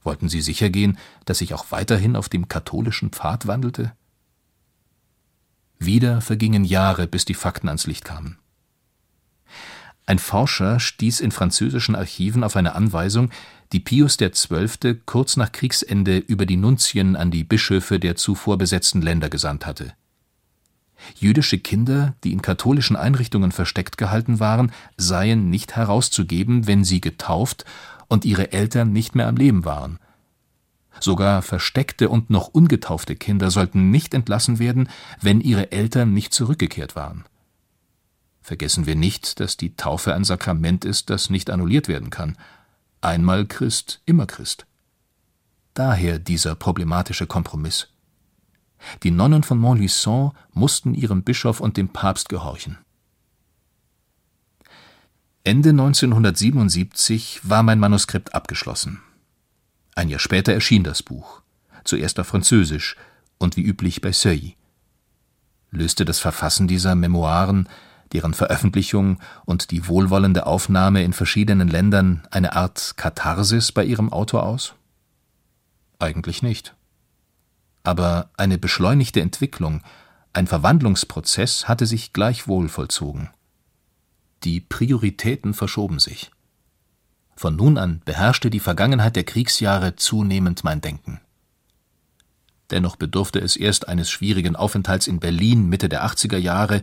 S3: Wollten sie sichergehen, dass ich auch weiterhin auf dem katholischen Pfad wandelte? Wieder vergingen Jahre, bis die Fakten ans Licht kamen. Ein Forscher stieß in französischen Archiven auf eine Anweisung, die Pius XII. kurz nach Kriegsende über die Nunzien an die Bischöfe der zuvor besetzten Länder gesandt hatte. Jüdische Kinder, die in katholischen Einrichtungen versteckt gehalten waren, seien nicht herauszugeben, wenn sie getauft und ihre Eltern nicht mehr am Leben waren. Sogar versteckte und noch ungetaufte Kinder sollten nicht entlassen werden, wenn ihre Eltern nicht zurückgekehrt waren. Vergessen wir nicht, dass die Taufe ein Sakrament ist, das nicht annulliert werden kann. Einmal Christ, immer Christ. Daher dieser problematische Kompromiss. Die Nonnen von Montluçon mussten ihrem Bischof und dem Papst gehorchen. Ende 1977 war mein Manuskript abgeschlossen. Ein Jahr später erschien das Buch, zuerst auf Französisch und wie üblich bei Seuil. Löste das Verfassen dieser Memoiren, deren Veröffentlichung und die wohlwollende Aufnahme in verschiedenen Ländern eine Art Katharsis bei ihrem Autor aus? Eigentlich nicht. Aber eine beschleunigte Entwicklung, ein Verwandlungsprozess hatte sich gleichwohl vollzogen. Die Prioritäten verschoben sich. Von nun an beherrschte die Vergangenheit der Kriegsjahre zunehmend mein Denken. Dennoch bedurfte es erst eines schwierigen Aufenthalts in Berlin Mitte der 80er Jahre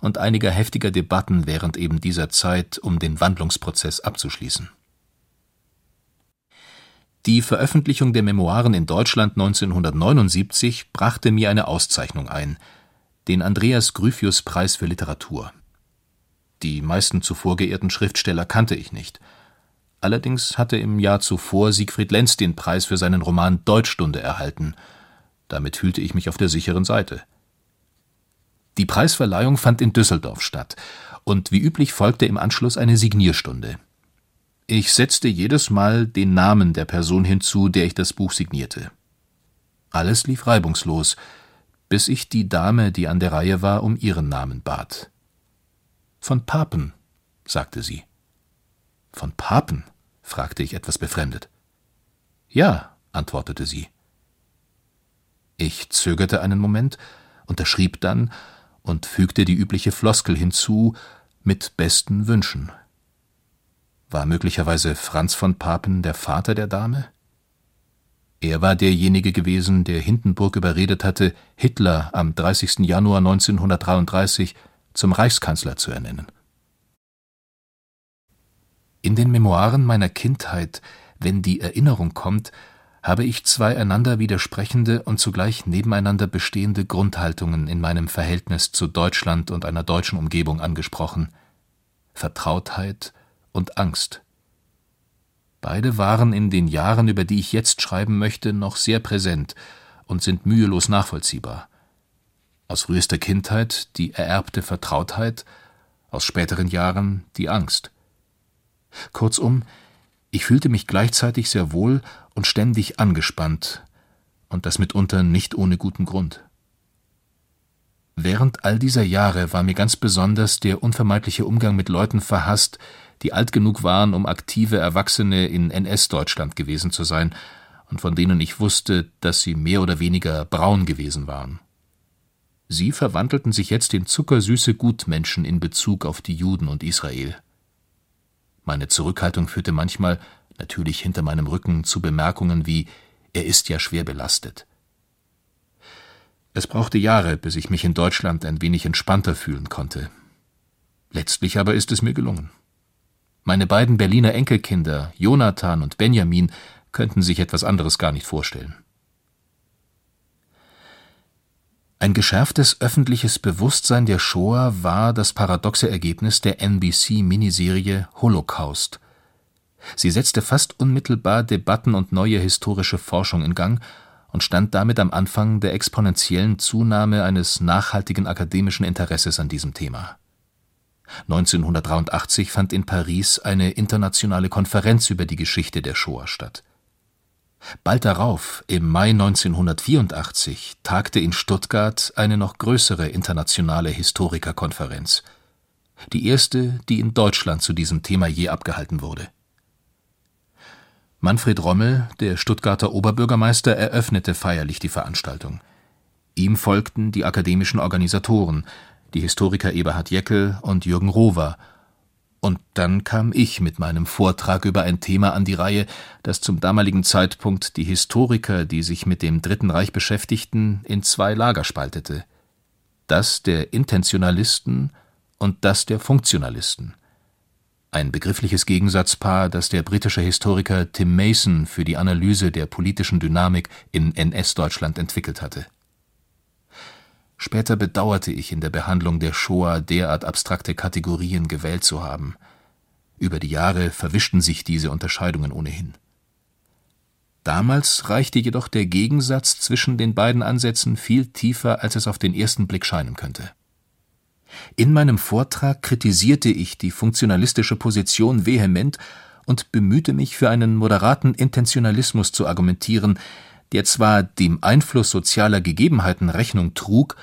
S3: und einiger heftiger Debatten während eben dieser Zeit, um den Wandlungsprozess abzuschließen. Die Veröffentlichung der Memoiren in Deutschland 1979 brachte mir eine Auszeichnung ein, den Andreas Gryphius Preis für Literatur. Die meisten zuvor geehrten Schriftsteller kannte ich nicht. Allerdings hatte im Jahr zuvor Siegfried Lenz den Preis für seinen Roman Deutschstunde erhalten. Damit fühlte ich mich auf der sicheren Seite. Die Preisverleihung fand in Düsseldorf statt, und wie üblich folgte im Anschluss eine Signierstunde. Ich setzte jedes Mal den Namen der Person hinzu, der ich das Buch signierte. Alles lief reibungslos, bis ich die Dame, die an der Reihe war, um ihren Namen bat. Von Papen, sagte sie. Von Papen? fragte ich etwas befremdet. Ja, antwortete sie. Ich zögerte einen Moment, unterschrieb dann und fügte die übliche Floskel hinzu mit besten Wünschen. War möglicherweise Franz von Papen der Vater der Dame? Er war derjenige gewesen, der Hindenburg überredet hatte, Hitler am 30. Januar 1933 zum Reichskanzler zu ernennen. In den Memoiren meiner Kindheit, wenn die Erinnerung kommt, habe ich zwei einander widersprechende und zugleich nebeneinander bestehende Grundhaltungen in meinem Verhältnis zu Deutschland und einer deutschen Umgebung angesprochen Vertrautheit und Angst. Beide waren in den Jahren, über die ich jetzt schreiben möchte, noch sehr präsent und sind mühelos nachvollziehbar. Aus frühester Kindheit die ererbte Vertrautheit, aus späteren Jahren die Angst. Kurzum, ich fühlte mich gleichzeitig sehr wohl und ständig angespannt, und das mitunter nicht ohne guten Grund. Während all dieser Jahre war mir ganz besonders der unvermeidliche Umgang mit Leuten verhasst, die alt genug waren, um aktive Erwachsene in NS-Deutschland gewesen zu sein und von denen ich wusste, dass sie mehr oder weniger braun gewesen waren. Sie verwandelten sich jetzt in zuckersüße Gutmenschen in Bezug auf die Juden und Israel. Meine Zurückhaltung führte manchmal, natürlich hinter meinem Rücken, zu Bemerkungen wie er ist ja schwer belastet. Es brauchte Jahre, bis ich mich in Deutschland ein wenig entspannter fühlen konnte. Letztlich aber ist es mir gelungen. Meine beiden Berliner Enkelkinder, Jonathan und Benjamin, könnten sich etwas anderes gar nicht vorstellen. Ein geschärftes öffentliches Bewusstsein der Shoah war das paradoxe Ergebnis der NBC-Miniserie Holocaust. Sie setzte fast unmittelbar Debatten und neue historische Forschung in Gang und stand damit am Anfang der exponentiellen Zunahme eines nachhaltigen akademischen Interesses an diesem Thema. 1983 fand in Paris eine internationale Konferenz über die Geschichte der Shoah statt. Bald darauf, im Mai 1984, tagte in Stuttgart eine noch größere internationale Historikerkonferenz, die erste, die in Deutschland zu diesem Thema je abgehalten wurde. Manfred Rommel, der Stuttgarter Oberbürgermeister, eröffnete feierlich die Veranstaltung. Ihm folgten die akademischen Organisatoren, die Historiker Eberhard Jeckel und Jürgen Rover und dann kam ich mit meinem Vortrag über ein Thema an die Reihe, das zum damaligen Zeitpunkt die Historiker, die sich mit dem Dritten Reich beschäftigten, in zwei Lager spaltete. Das der Intentionalisten und das der Funktionalisten. Ein begriffliches Gegensatzpaar, das der britische Historiker Tim Mason für die Analyse der politischen Dynamik in NS-Deutschland entwickelt hatte Später bedauerte ich in der Behandlung der Shoah derart abstrakte Kategorien gewählt zu haben. Über die Jahre verwischten sich diese Unterscheidungen ohnehin. Damals reichte jedoch der Gegensatz zwischen den beiden Ansätzen viel tiefer, als es auf den ersten Blick scheinen könnte. In meinem Vortrag kritisierte ich die funktionalistische Position vehement und bemühte mich für einen moderaten Intentionalismus zu argumentieren, der zwar dem Einfluss sozialer Gegebenheiten Rechnung trug,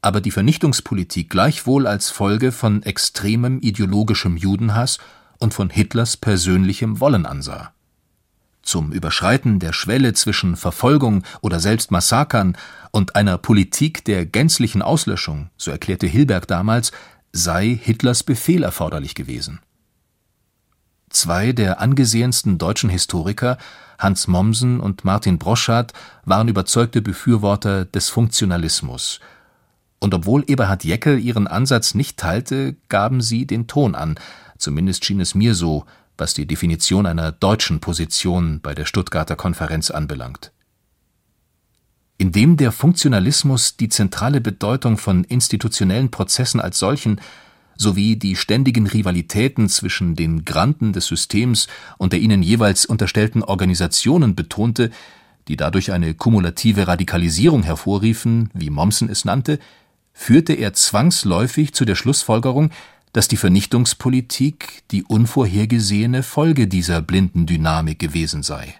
S3: aber die Vernichtungspolitik gleichwohl als Folge von extremem ideologischem Judenhass und von Hitlers persönlichem Wollen ansah. Zum Überschreiten der Schwelle zwischen Verfolgung oder selbst Massakern und einer Politik der gänzlichen Auslöschung, so erklärte Hilberg damals, sei Hitlers Befehl erforderlich gewesen. Zwei der angesehensten deutschen Historiker Hans Mommsen und Martin Broschat waren überzeugte Befürworter des Funktionalismus. Und obwohl Eberhard Jeckel ihren Ansatz nicht teilte, gaben sie den Ton an, zumindest schien es mir so, was die Definition einer deutschen Position bei der Stuttgarter Konferenz anbelangt. Indem der Funktionalismus die zentrale Bedeutung von institutionellen Prozessen als solchen sowie die ständigen Rivalitäten zwischen den Granden des Systems und der ihnen jeweils unterstellten Organisationen betonte, die dadurch eine kumulative Radikalisierung hervorriefen, wie Mommsen es nannte, führte er zwangsläufig zu der Schlussfolgerung, dass die Vernichtungspolitik die unvorhergesehene Folge dieser blinden Dynamik gewesen sei.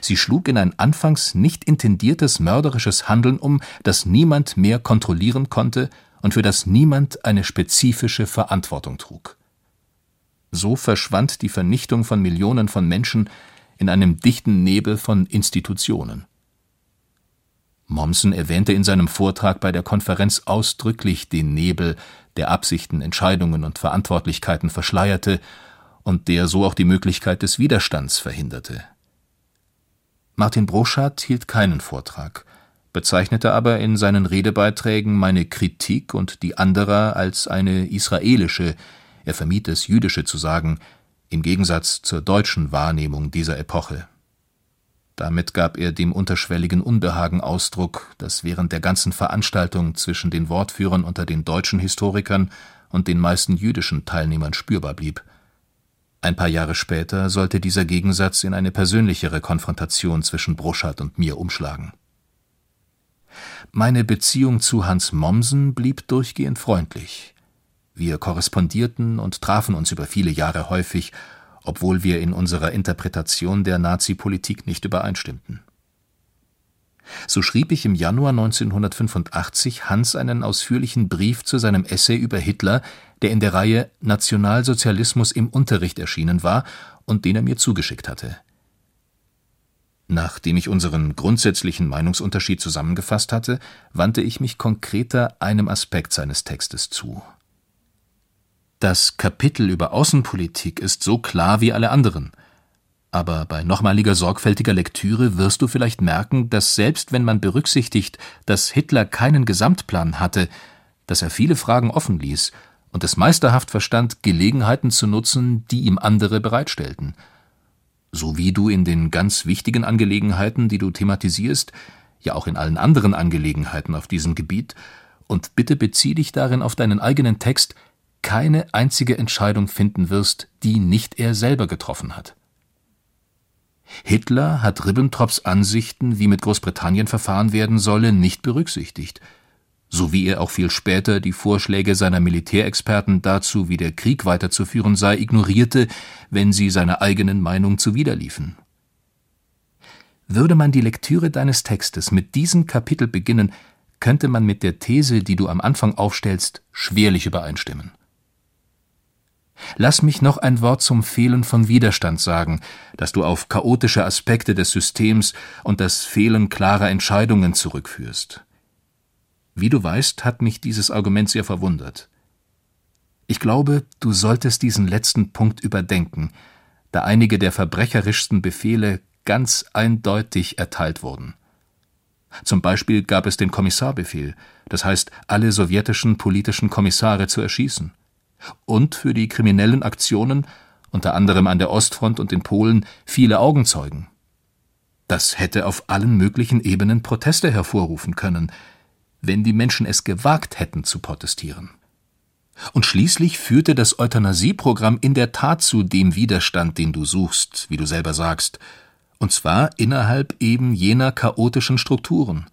S3: Sie schlug in ein anfangs nicht intendiertes mörderisches Handeln um, das niemand mehr kontrollieren konnte und für das niemand eine spezifische Verantwortung trug. So verschwand die Vernichtung von Millionen von Menschen in einem dichten Nebel von Institutionen. Mommsen erwähnte in seinem Vortrag bei der Konferenz ausdrücklich den Nebel, der Absichten, Entscheidungen und Verantwortlichkeiten verschleierte und der so auch die Möglichkeit des Widerstands verhinderte. Martin Broschat hielt keinen Vortrag, bezeichnete aber in seinen Redebeiträgen meine Kritik und die anderer als eine israelische, er vermied es jüdische zu sagen, im Gegensatz zur deutschen Wahrnehmung dieser Epoche. Damit gab er dem unterschwelligen Unbehagen Ausdruck, das während der ganzen Veranstaltung zwischen den Wortführern unter den deutschen Historikern und den meisten jüdischen Teilnehmern spürbar blieb. Ein paar Jahre später sollte dieser Gegensatz in eine persönlichere Konfrontation zwischen Broschat und mir umschlagen meine Beziehung zu Hans Mommsen blieb durchgehend freundlich. Wir korrespondierten und trafen uns über viele Jahre häufig, obwohl wir in unserer Interpretation der Nazi-Politik nicht übereinstimmten. So schrieb ich im Januar 1985 Hans einen ausführlichen Brief zu seinem Essay über Hitler, der in der Reihe Nationalsozialismus im Unterricht erschienen war und den er mir zugeschickt hatte Nachdem ich unseren grundsätzlichen Meinungsunterschied zusammengefasst hatte, wandte ich mich konkreter einem Aspekt seines Textes zu. Das Kapitel über Außenpolitik ist so klar wie alle anderen. Aber bei nochmaliger sorgfältiger Lektüre wirst du vielleicht merken, dass selbst wenn man berücksichtigt, dass Hitler keinen Gesamtplan hatte, dass er viele Fragen offen ließ und es meisterhaft verstand, Gelegenheiten zu nutzen, die ihm andere bereitstellten – so wie du in den ganz wichtigen Angelegenheiten, die du thematisierst, ja auch in allen anderen Angelegenheiten auf diesem Gebiet, und bitte bezieh dich darin auf deinen eigenen Text, keine einzige Entscheidung finden wirst, die nicht er selber getroffen hat. Hitler hat Ribbentrops Ansichten, wie mit Großbritannien verfahren werden solle, nicht berücksichtigt, so wie er auch viel später die Vorschläge seiner Militärexperten dazu, wie der Krieg weiterzuführen sei, ignorierte, wenn sie seiner eigenen Meinung zuwiderliefen. Würde man die Lektüre deines Textes mit diesem Kapitel beginnen, könnte man mit der These, die du am Anfang aufstellst, schwerlich übereinstimmen. Lass mich noch ein Wort zum Fehlen von Widerstand sagen, das du auf chaotische Aspekte des Systems und das Fehlen klarer Entscheidungen zurückführst. Wie du weißt, hat mich dieses Argument sehr verwundert. Ich glaube, du solltest diesen letzten Punkt überdenken, da einige der verbrecherischsten Befehle ganz eindeutig erteilt wurden. Zum Beispiel gab es den Kommissarbefehl, das heißt, alle sowjetischen politischen Kommissare zu erschießen und für die kriminellen Aktionen, unter anderem an der Ostfront und in Polen, viele Augenzeugen. Das hätte auf allen möglichen Ebenen Proteste hervorrufen können, wenn die Menschen es gewagt hätten zu protestieren. Und schließlich führte das Euthanasieprogramm in der Tat zu dem Widerstand, den du suchst, wie du selber sagst, und zwar innerhalb eben jener chaotischen Strukturen.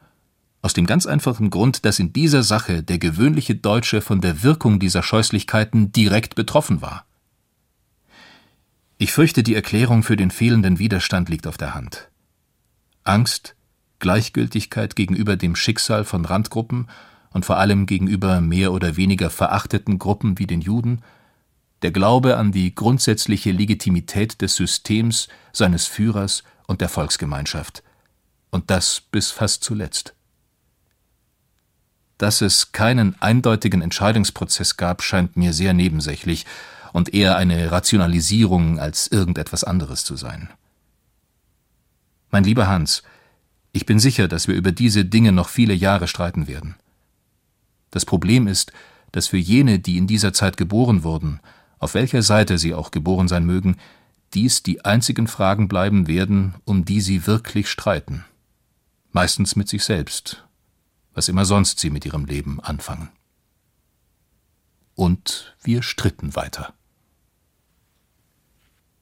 S3: Aus dem ganz einfachen Grund, dass in dieser Sache der gewöhnliche Deutsche von der Wirkung dieser Scheußlichkeiten direkt betroffen war. Ich fürchte, die Erklärung für den fehlenden Widerstand liegt auf der Hand. Angst, Gleichgültigkeit gegenüber dem Schicksal von Randgruppen und vor allem gegenüber mehr oder weniger verachteten Gruppen wie den Juden, der Glaube an die grundsätzliche Legitimität des Systems, seines Führers und der Volksgemeinschaft, und das bis fast zuletzt. Dass es keinen eindeutigen Entscheidungsprozess gab, scheint mir sehr nebensächlich und eher eine Rationalisierung als irgendetwas anderes zu sein. Mein lieber Hans, ich bin sicher, dass wir über diese Dinge noch viele Jahre streiten werden. Das Problem ist, dass für jene, die in dieser Zeit geboren wurden, auf welcher Seite sie auch geboren sein mögen, dies die einzigen Fragen bleiben werden, um die sie wirklich streiten. Meistens mit sich selbst, was immer sonst sie mit ihrem Leben anfangen. Und wir stritten weiter.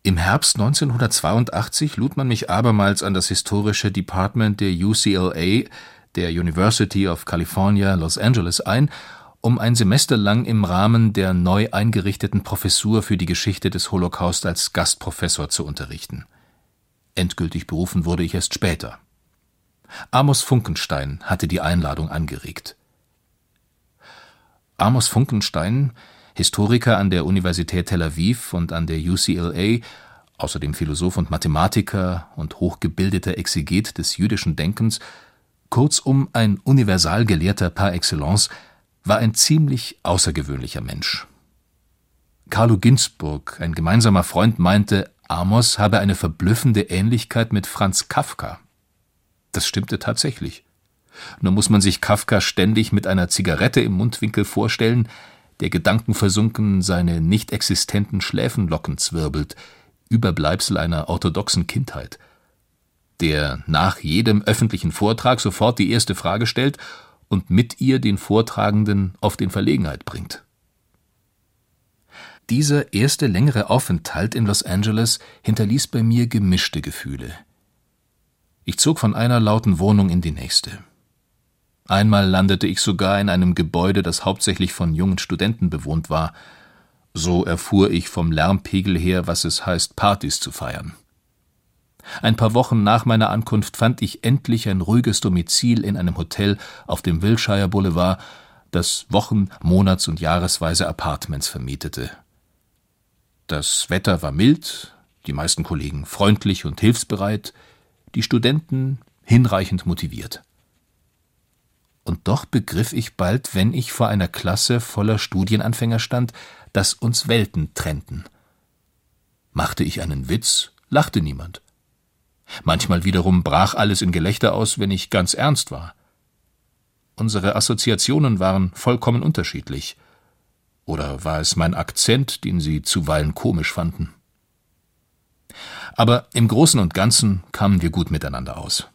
S3: Im Herbst 1982 lud man mich abermals an das historische Department der UCLA, der University of California, Los Angeles, ein, um ein Semester lang im Rahmen der neu eingerichteten Professur für die Geschichte des Holocaust als Gastprofessor zu unterrichten. Endgültig berufen wurde ich erst später. Amos Funkenstein hatte die Einladung angeregt. Amos Funkenstein, Historiker an der Universität Tel Aviv und an der UCLA, außerdem Philosoph und Mathematiker und hochgebildeter Exeget des jüdischen Denkens, kurzum ein Universalgelehrter par excellence, war ein ziemlich außergewöhnlicher Mensch. Carlo Ginzburg, ein gemeinsamer Freund, meinte, Amos habe eine verblüffende Ähnlichkeit mit Franz Kafka. Das stimmte tatsächlich. Nur muss man sich Kafka ständig mit einer Zigarette im Mundwinkel vorstellen, der gedankenversunken seine nicht existenten Schläfenlocken zwirbelt, Überbleibsel einer orthodoxen Kindheit, der nach jedem öffentlichen Vortrag sofort die erste Frage stellt und mit ihr den Vortragenden oft in Verlegenheit bringt. Dieser erste längere Aufenthalt in Los Angeles hinterließ bei mir gemischte Gefühle. Ich zog von einer lauten Wohnung in die nächste. Einmal landete ich sogar in einem Gebäude, das hauptsächlich von jungen Studenten bewohnt war. So erfuhr ich vom Lärmpegel her, was es heißt, Partys zu feiern. Ein paar Wochen nach meiner Ankunft fand ich endlich ein ruhiges Domizil in einem Hotel auf dem Wilshire Boulevard, das Wochen-, Monats- und Jahresweise Apartments vermietete. Das Wetter war mild, die meisten Kollegen freundlich und hilfsbereit, die Studenten hinreichend motiviert. Und doch begriff ich bald, wenn ich vor einer Klasse voller Studienanfänger stand, dass uns Welten trennten. Machte ich einen Witz, lachte niemand. Manchmal wiederum brach alles in Gelächter aus, wenn ich ganz ernst war. Unsere Assoziationen waren vollkommen unterschiedlich. Oder war es mein Akzent, den sie zuweilen komisch fanden? Aber im Großen und Ganzen kamen wir gut miteinander aus.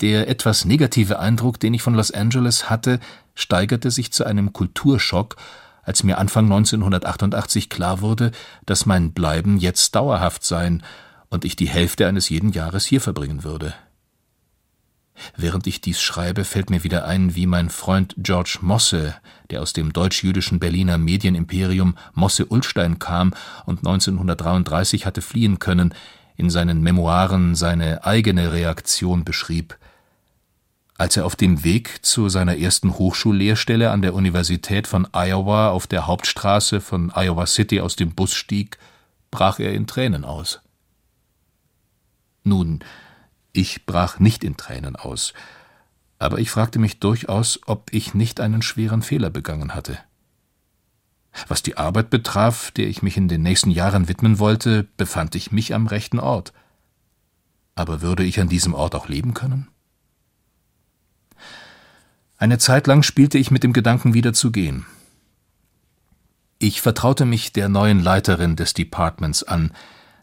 S3: Der etwas negative Eindruck, den ich von Los Angeles hatte, steigerte sich zu einem Kulturschock, als mir Anfang 1988 klar wurde, dass mein Bleiben jetzt dauerhaft sein und ich die Hälfte eines jeden Jahres hier verbringen würde. Während ich dies schreibe, fällt mir wieder ein, wie mein Freund George Mosse, der aus dem deutsch-jüdischen Berliner Medienimperium Mosse-Ulstein kam und 1933 hatte fliehen können, in seinen Memoiren seine eigene Reaktion beschrieb. Als er auf dem Weg zu seiner ersten Hochschullehrstelle an der Universität von Iowa auf der Hauptstraße von Iowa City aus dem Bus stieg, brach er in Tränen aus. Nun, ich brach nicht in Tränen aus, aber ich fragte mich durchaus, ob ich nicht einen schweren Fehler begangen hatte. Was die Arbeit betraf, der ich mich in den nächsten Jahren widmen wollte, befand ich mich am rechten Ort. Aber würde ich an diesem Ort auch leben können? Eine Zeit lang spielte ich mit dem Gedanken, wieder zu gehen. Ich vertraute mich der neuen Leiterin des Departments an,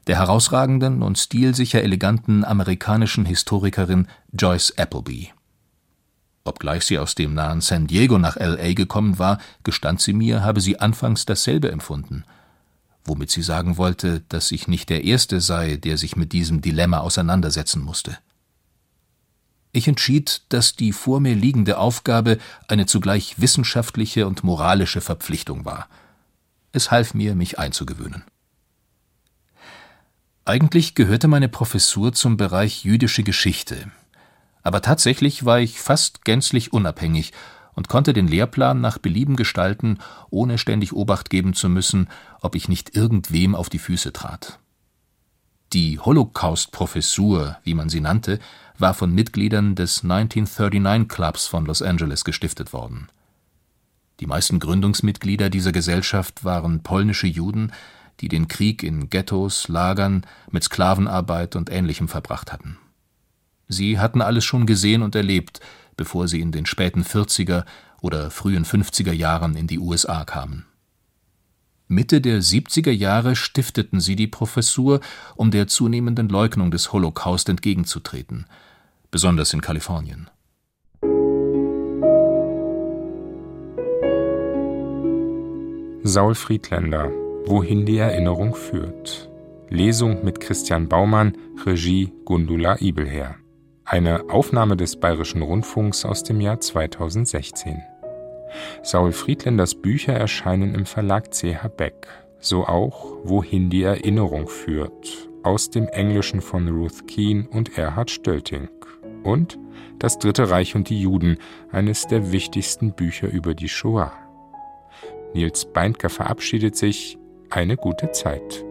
S3: der herausragenden und stilsicher eleganten amerikanischen Historikerin Joyce Appleby. Obgleich sie aus dem nahen San Diego nach L.A. gekommen war, gestand sie mir, habe sie anfangs dasselbe empfunden, womit sie sagen wollte, dass ich nicht der Erste sei, der sich mit diesem Dilemma auseinandersetzen musste. Ich entschied, dass die vor mir liegende Aufgabe eine zugleich wissenschaftliche und moralische Verpflichtung war. Es half mir, mich einzugewöhnen. Eigentlich gehörte meine Professur zum Bereich jüdische Geschichte, aber tatsächlich war ich fast gänzlich unabhängig und konnte den Lehrplan nach Belieben gestalten, ohne ständig Obacht geben zu müssen, ob ich nicht irgendwem auf die Füße trat. Die Holocaust-Professur, wie man sie nannte, war von Mitgliedern des 1939 Clubs von Los Angeles gestiftet worden. Die meisten Gründungsmitglieder dieser Gesellschaft waren polnische Juden, die den Krieg in Ghettos, Lagern, mit Sklavenarbeit und Ähnlichem verbracht hatten. Sie hatten alles schon gesehen und erlebt, bevor sie in den späten 40er oder frühen 50er Jahren in die USA kamen. Mitte der 70er Jahre stifteten sie die Professur, um der zunehmenden Leugnung des Holocaust entgegenzutreten, besonders in Kalifornien.
S2: Saul Friedländer Wohin die Erinnerung führt. Lesung mit Christian Baumann, Regie Gundula Ibelher. Eine Aufnahme des Bayerischen Rundfunks aus dem Jahr 2016. Saul Friedländers Bücher erscheinen im Verlag CH Beck, so auch Wohin die Erinnerung führt, aus dem Englischen von Ruth Keen und Erhard Stölting und Das Dritte Reich und die Juden, eines der wichtigsten Bücher über die Shoah. Nils Beindker verabschiedet sich eine gute Zeit.